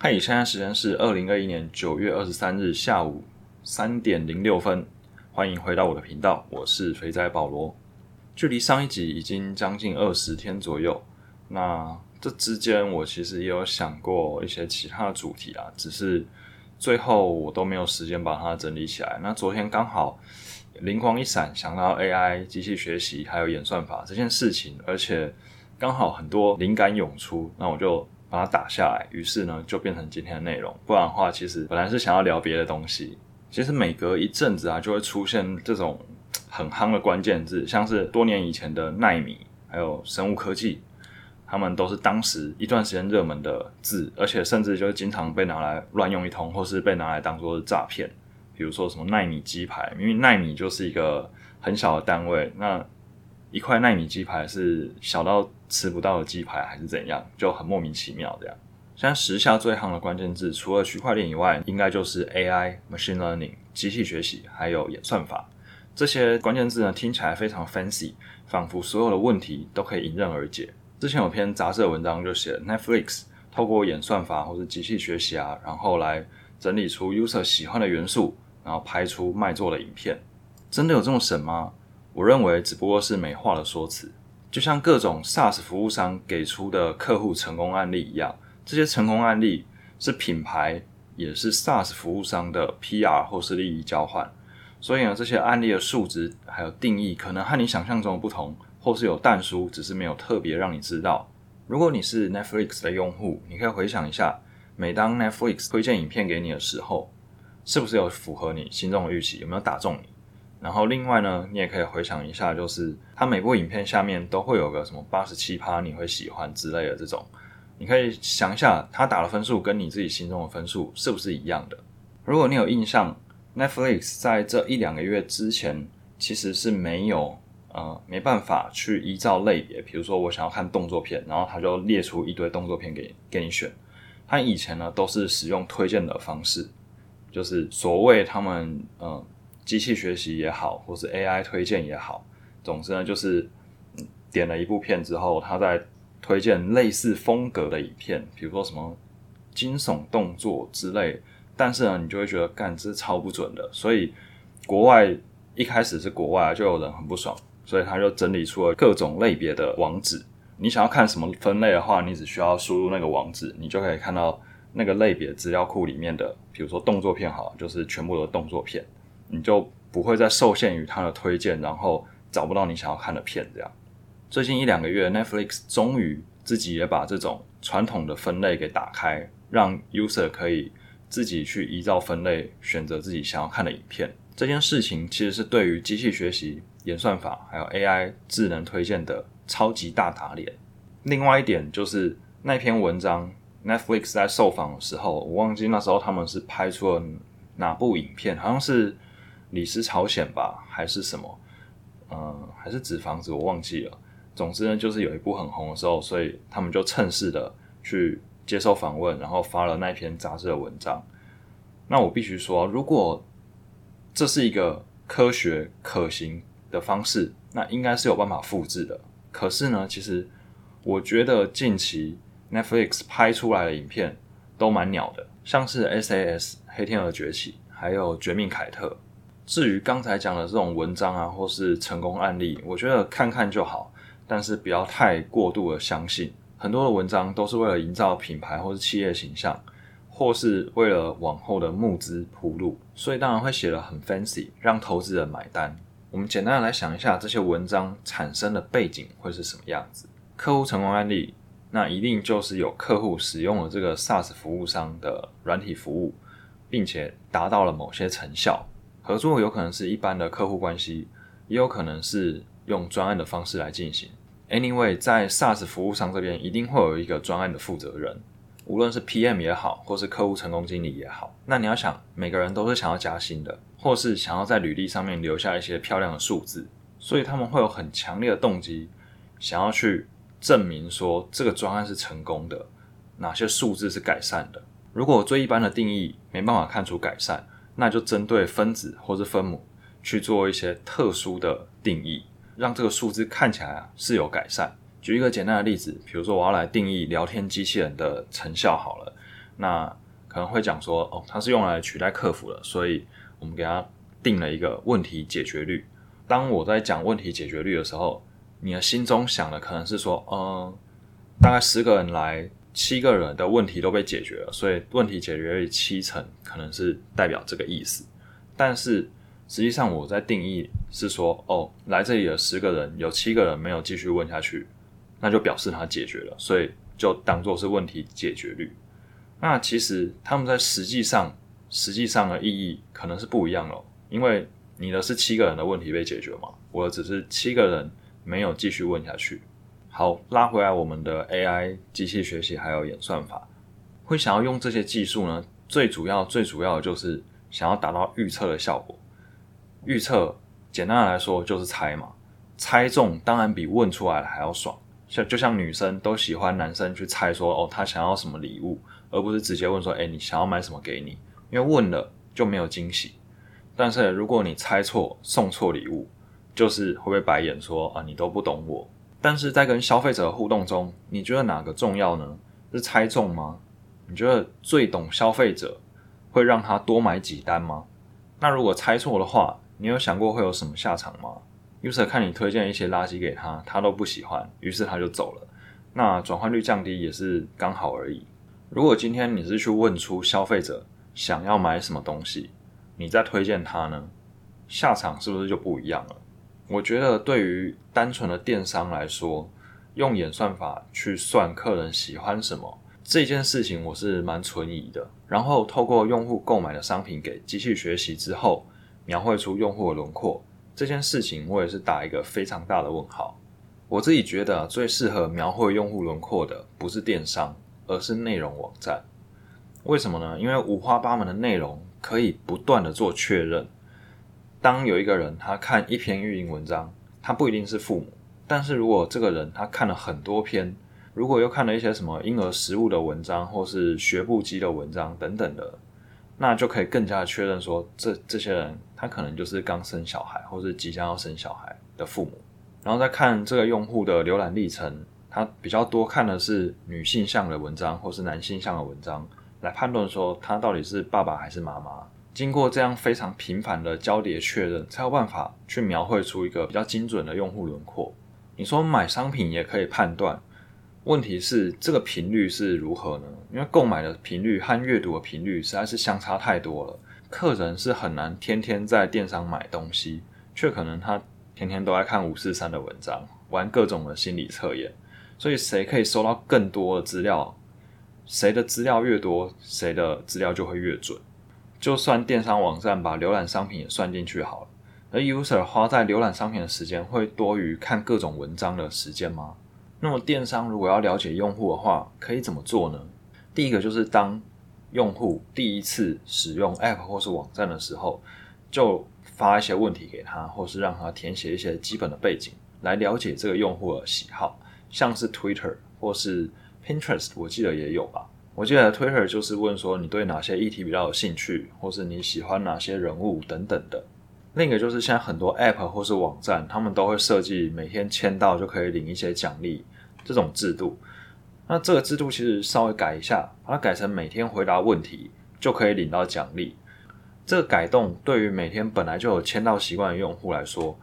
嗨，现在时间是二零二一年九月二十三日下午三点零六分，欢迎回到我的频道，我是肥仔保罗。距离上一集已经将近二十天左右，那这之间我其实也有想过一些其他的主题啊，只是最后我都没有时间把它整理起来。那昨天刚好灵光一闪，想到 AI、机器学习还有演算法这件事情，而且刚好很多灵感涌出，那我就。把它打下来，于是呢就变成今天的内容。不然的话，其实本来是想要聊别的东西。其实每隔一阵子啊，就会出现这种很夯的关键字，像是多年以前的奈米，还有生物科技，他们都是当时一段时间热门的字，而且甚至就经常被拿来乱用一通，或是被拿来当做是诈骗。比如说什么奈米鸡排，因为奈米就是一个很小的单位，那一块奈米鸡排是小到。吃不到的鸡排还是怎样，就很莫名其妙这样。现在时下最夯的关键字，除了区块链以外，应该就是 AI、Machine Learning、机器学习，还有演算法。这些关键字呢，听起来非常 fancy，仿佛所有的问题都可以迎刃而解。之前有篇杂志的文章就写，Netflix 透过演算法或是机器学习啊，然后来整理出 user 喜欢的元素，然后拍出卖座的影片。真的有这么神吗？我认为只不过是美化的说辞。就像各种 SaaS 服务商给出的客户成功案例一样，这些成功案例是品牌，也是 SaaS 服务商的 PR 或是利益交换。所以呢，这些案例的数值还有定义，可能和你想象中的不同，或是有淡书，只是没有特别让你知道。如果你是 Netflix 的用户，你可以回想一下，每当 Netflix 推荐影片给你的时候，是不是有符合你心中的预期？有没有打中你？然后另外呢，你也可以回想一下，就是它每部影片下面都会有个什么八十七趴你会喜欢之类的这种，你可以想一下，它打的分数跟你自己心中的分数是不是一样的？如果你有印象，Netflix 在这一两个月之前其实是没有呃没办法去依照类别，比如说我想要看动作片，然后它就列出一堆动作片给给你选。它以前呢都是使用推荐的方式，就是所谓他们嗯。机器学习也好，或是 AI 推荐也好，总之呢，就是点了一部片之后，它在推荐类似风格的影片，比如说什么惊悚动作之类。但是呢，你就会觉得，干这是超不准的。所以国外一开始是国外就有人很不爽，所以他就整理出了各种类别的网址。你想要看什么分类的话，你只需要输入那个网址，你就可以看到那个类别资料库里面的，比如说动作片，好，就是全部的动作片。你就不会再受限于它的推荐，然后找不到你想要看的片。这样，最近一两个月，Netflix 终于自己也把这种传统的分类给打开，让 user 可以自己去依照分类选择自己想要看的影片。这件事情其实是对于机器学习、演算法还有 AI 智能推荐的超级大打脸。另外一点就是那篇文章，Netflix 在受访的时候，我忘记那时候他们是拍出了哪部影片，好像是。李斯朝鲜吧，还是什么？嗯，还是纸房子，我忘记了。总之呢，就是有一部很红的时候，所以他们就趁势的去接受访问，然后发了那篇杂志的文章。那我必须说，如果这是一个科学可行的方式，那应该是有办法复制的。可是呢，其实我觉得近期 Netflix 拍出来的影片都蛮鸟的，像是 SAS 黑天鹅崛起，还有绝命凯特。至于刚才讲的这种文章啊，或是成功案例，我觉得看看就好，但是不要太过度的相信。很多的文章都是为了营造品牌或是企业形象，或是为了往后的募资铺路，所以当然会写的很 fancy，让投资人买单。我们简单的来想一下，这些文章产生的背景会是什么样子？客户成功案例，那一定就是有客户使用了这个 SaaS 服务商的软体服务，并且达到了某些成效。合作有可能是一般的客户关系，也有可能是用专案的方式来进行。Anyway，在 SaaS 服务商这边，一定会有一个专案的负责人，无论是 PM 也好，或是客户成功经理也好。那你要想，每个人都是想要加薪的，或是想要在履历上面留下一些漂亮的数字，所以他们会有很强烈的动机，想要去证明说这个专案是成功的，哪些数字是改善的。如果最一般的定义没办法看出改善，那就针对分子或是分母去做一些特殊的定义，让这个数字看起来啊是有改善。举一个简单的例子，比如说我要来定义聊天机器人的成效好了，那可能会讲说，哦，它是用来取代客服的，所以我们给它定了一个问题解决率。当我在讲问题解决率的时候，你的心中想的可能是说，嗯，大概十个人来，七个人的问题都被解决了，所以问题解决率七成，可能是代表这个意思。但是实际上我在定义是说，哦，来这里的十个人，有七个人没有继续问下去，那就表示他解决了，所以就当做是问题解决率。那其实他们在实际上实际上的意义可能是不一样哦，因为你的是七个人的问题被解决嘛，我的只是七个人。没有继续问下去。好，拉回来我们的 AI 机器学习还有演算法，会想要用这些技术呢？最主要、最主要的就是想要达到预测的效果。预测简单来说就是猜嘛，猜中当然比问出来还要爽。像就像女生都喜欢男生去猜说哦他想要什么礼物，而不是直接问说哎你想要买什么给你，因为问了就没有惊喜。但是如果你猜错送错礼物，就是会被白眼说啊，你都不懂我？但是在跟消费者的互动中，你觉得哪个重要呢？是猜中吗？你觉得最懂消费者会让他多买几单吗？那如果猜错的话，你有想过会有什么下场吗？user 看你推荐一些垃圾给他，他都不喜欢，于是他就走了。那转换率降低也是刚好而已。如果今天你是去问出消费者想要买什么东西，你再推荐他呢，下场是不是就不一样了？我觉得对于单纯的电商来说，用演算法去算客人喜欢什么这件事情，我是蛮存疑的。然后透过用户购买的商品给机器学习之后，描绘出用户的轮廓这件事情，我也是打一个非常大的问号。我自己觉得最适合描绘用户轮廓的不是电商，而是内容网站。为什么呢？因为五花八门的内容可以不断的做确认。当有一个人他看一篇育婴文章，他不一定是父母，但是如果这个人他看了很多篇，如果又看了一些什么婴儿食物的文章，或是学步机的文章等等的，那就可以更加确认说，这这些人他可能就是刚生小孩，或是即将要生小孩的父母。然后再看这个用户的浏览历程，他比较多看的是女性向的文章，或是男性向的文章，来判断说他到底是爸爸还是妈妈。经过这样非常频繁的交叠确认，才有办法去描绘出一个比较精准的用户轮廓。你说买商品也可以判断，问题是这个频率是如何呢？因为购买的频率和阅读的频率实在是相差太多了。客人是很难天天在电商买东西，却可能他天天都在看五四三的文章，玩各种的心理测验。所以谁可以收到更多的资料，谁的资料越多，谁的资料就会越准。就算电商网站把浏览商品也算进去好了，而 user 花在浏览商品的时间会多于看各种文章的时间吗？那么电商如果要了解用户的话，可以怎么做呢？第一个就是当用户第一次使用 app 或是网站的时候，就发一些问题给他，或是让他填写一些基本的背景，来了解这个用户的喜好，像是 Twitter 或是 Pinterest，我记得也有吧。我记得 Twitter 就是问说你对哪些议题比较有兴趣，或是你喜欢哪些人物等等的。另一个就是现在很多 App 或是网站，他们都会设计每天签到就可以领一些奖励这种制度。那这个制度其实稍微改一下，把它改成每天回答问题就可以领到奖励。这个改动对于每天本来就有签到习惯的用户来说，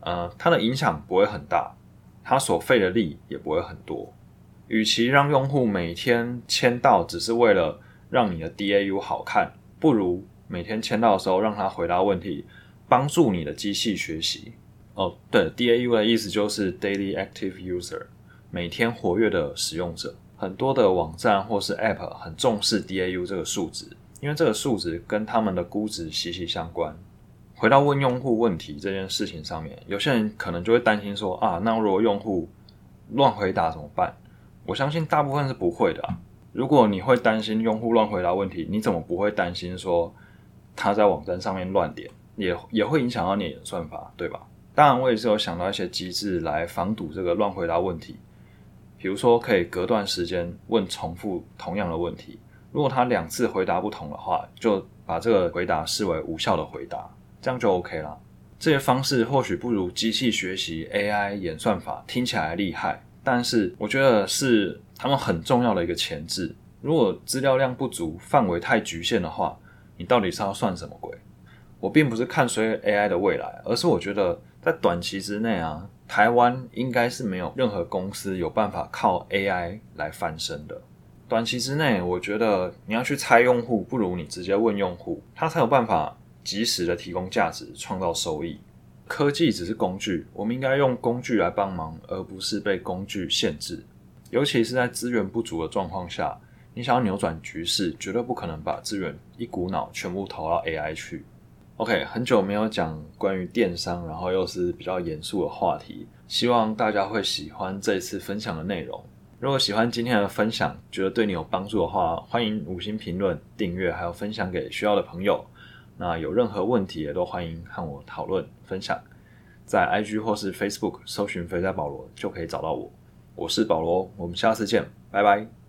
呃，它的影响不会很大，它所费的力也不会很多。与其让用户每天签到只是为了让你的 DAU 好看，不如每天签到的时候让他回答问题，帮助你的机器学习。哦，对，DAU 的意思就是 Daily Active User，每天活跃的使用者。很多的网站或是 App 很重视 DAU 这个数值，因为这个数值跟他们的估值息息相关。回到问用户问题这件事情上面，有些人可能就会担心说啊，那如果用户乱回答怎么办？我相信大部分是不会的。如果你会担心用户乱回答问题，你怎么不会担心说他在网站上面乱点，也也会影响到你的算法，对吧？当然，我也是有想到一些机制来防堵这个乱回答问题，比如说可以隔段时间问重复同样的问题，如果他两次回答不同的话，就把这个回答视为无效的回答，这样就 OK 了。这些方式或许不如机器学习 AI 演算法听起来厉害。但是我觉得是他们很重要的一个前置，如果资料量不足、范围太局限的话，你到底是要算什么鬼？我并不是看衰 AI 的未来，而是我觉得在短期之内啊，台湾应该是没有任何公司有办法靠 AI 来翻身的。短期之内，我觉得你要去猜用户，不如你直接问用户，他才有办法及时的提供价值、创造收益。科技只是工具，我们应该用工具来帮忙，而不是被工具限制。尤其是在资源不足的状况下。你想要扭转局势，绝对不可能把资源一股脑全部投到 AI 去。OK，很久没有讲关于电商，然后又是比较严肃的话题，希望大家会喜欢这一次分享的内容。如果喜欢今天的分享，觉得对你有帮助的话，欢迎五星评论、订阅，还有分享给需要的朋友。那有任何问题也都欢迎和我讨论分享，在 IG 或是 Facebook 搜寻“肥仔保罗”就可以找到我。我是保罗，我们下次见，拜拜。